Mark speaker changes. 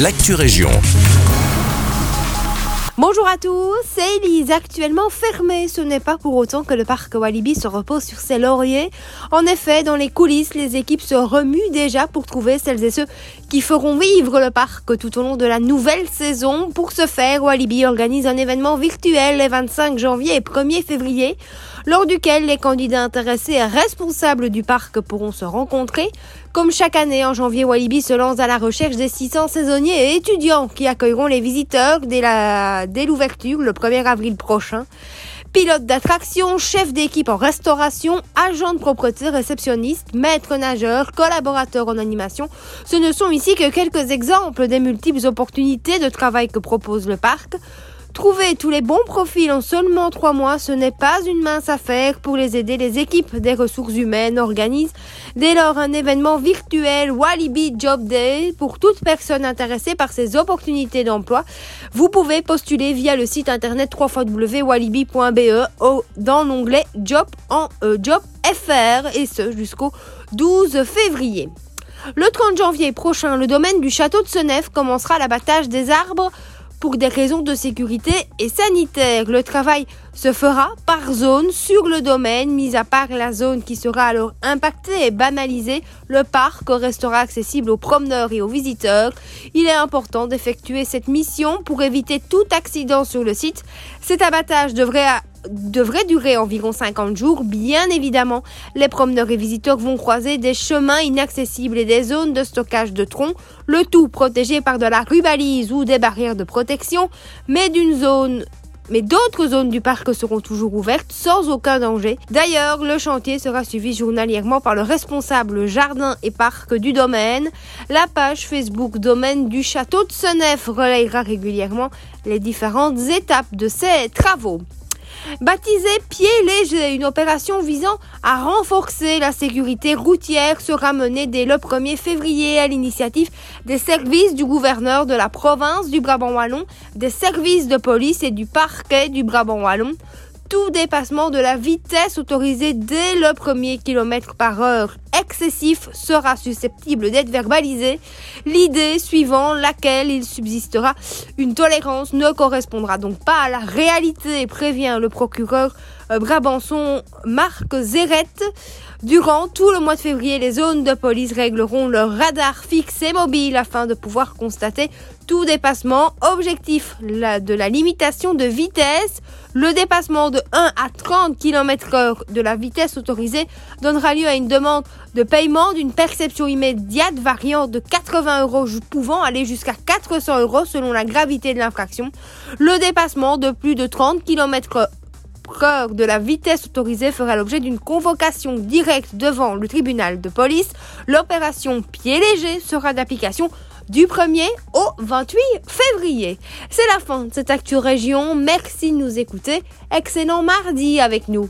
Speaker 1: l'actu région.
Speaker 2: Bonjour à tous, c'est Elise. Actuellement fermé, ce n'est pas pour autant que le parc Walibi se repose sur ses lauriers. En effet, dans les coulisses, les équipes se remuent déjà pour trouver celles et ceux qui feront vivre le parc tout au long de la nouvelle saison. Pour ce faire, Walibi organise un événement virtuel les 25 janvier et 1er février, lors duquel les candidats intéressés et responsables du parc pourront se rencontrer. Comme chaque année, en janvier, Walibi se lance à la recherche des 600 saisonniers et étudiants qui accueilleront les visiteurs dès l'ouverture le 1er avril prochain. Pilote d'attraction, chef d'équipe en restauration, agent de propreté, réceptionniste, maître nageur, collaborateur en animation, ce ne sont ici que quelques exemples des multiples opportunités de travail que propose le parc. Trouver tous les bons profils en seulement trois mois, ce n'est pas une mince affaire. Pour les aider, les équipes des ressources humaines organisent dès lors un événement virtuel Walibi Job Day pour toute personne intéressée par ces opportunités d'emploi. Vous pouvez postuler via le site internet www.walibi.be dans l'onglet Job en euh, Job FR et ce jusqu'au 12 février. Le 30 janvier prochain, le domaine du château de Senef commencera l'abattage des arbres pour des raisons de sécurité et sanitaire. Le travail se fera par zone sur le domaine, mis à part la zone qui sera alors impactée et banalisée. Le parc restera accessible aux promeneurs et aux visiteurs. Il est important d'effectuer cette mission pour éviter tout accident sur le site. Cet abattage devrait devrait durer environ 50 jours. Bien évidemment, les promeneurs et visiteurs vont croiser des chemins inaccessibles et des zones de stockage de troncs, le tout protégé par de la rubalise ou des barrières de protection, mais d'une zone mais d'autres zones du parc seront toujours ouvertes sans aucun danger. D'ailleurs, le chantier sera suivi journalièrement par le responsable jardin et parc du domaine. La page Facebook domaine du château de Senef relayera régulièrement les différentes étapes de ces travaux. Baptisé Pied léger, une opération visant à renforcer la sécurité routière sera menée dès le 1er février à l'initiative des services du gouverneur de la province du Brabant Wallon, des services de police et du parquet du Brabant Wallon tout dépassement de la vitesse autorisée dès le premier kilomètre par heure excessif sera susceptible d'être verbalisé. L'idée suivant laquelle il subsistera une tolérance ne correspondra donc pas à la réalité, prévient le procureur Brabançon Marc Zerette. Durant tout le mois de février, les zones de police régleront leur radar fixe et mobile afin de pouvoir constater tout dépassement. Objectif de la limitation de vitesse. Le dépassement de 1 à 30 km h de la vitesse autorisée donnera lieu à une demande de paiement d'une perception immédiate variant de 80 euros pouvant aller jusqu'à 400 euros selon la gravité de l'infraction. Le dépassement de plus de 30 km heure de la vitesse autorisée fera l'objet d'une convocation directe devant le tribunal de police. L'opération pied léger sera d'application du 1er au 28 février. C'est la fin de cette Actu Région. Merci de nous écouter. Excellent mardi avec nous.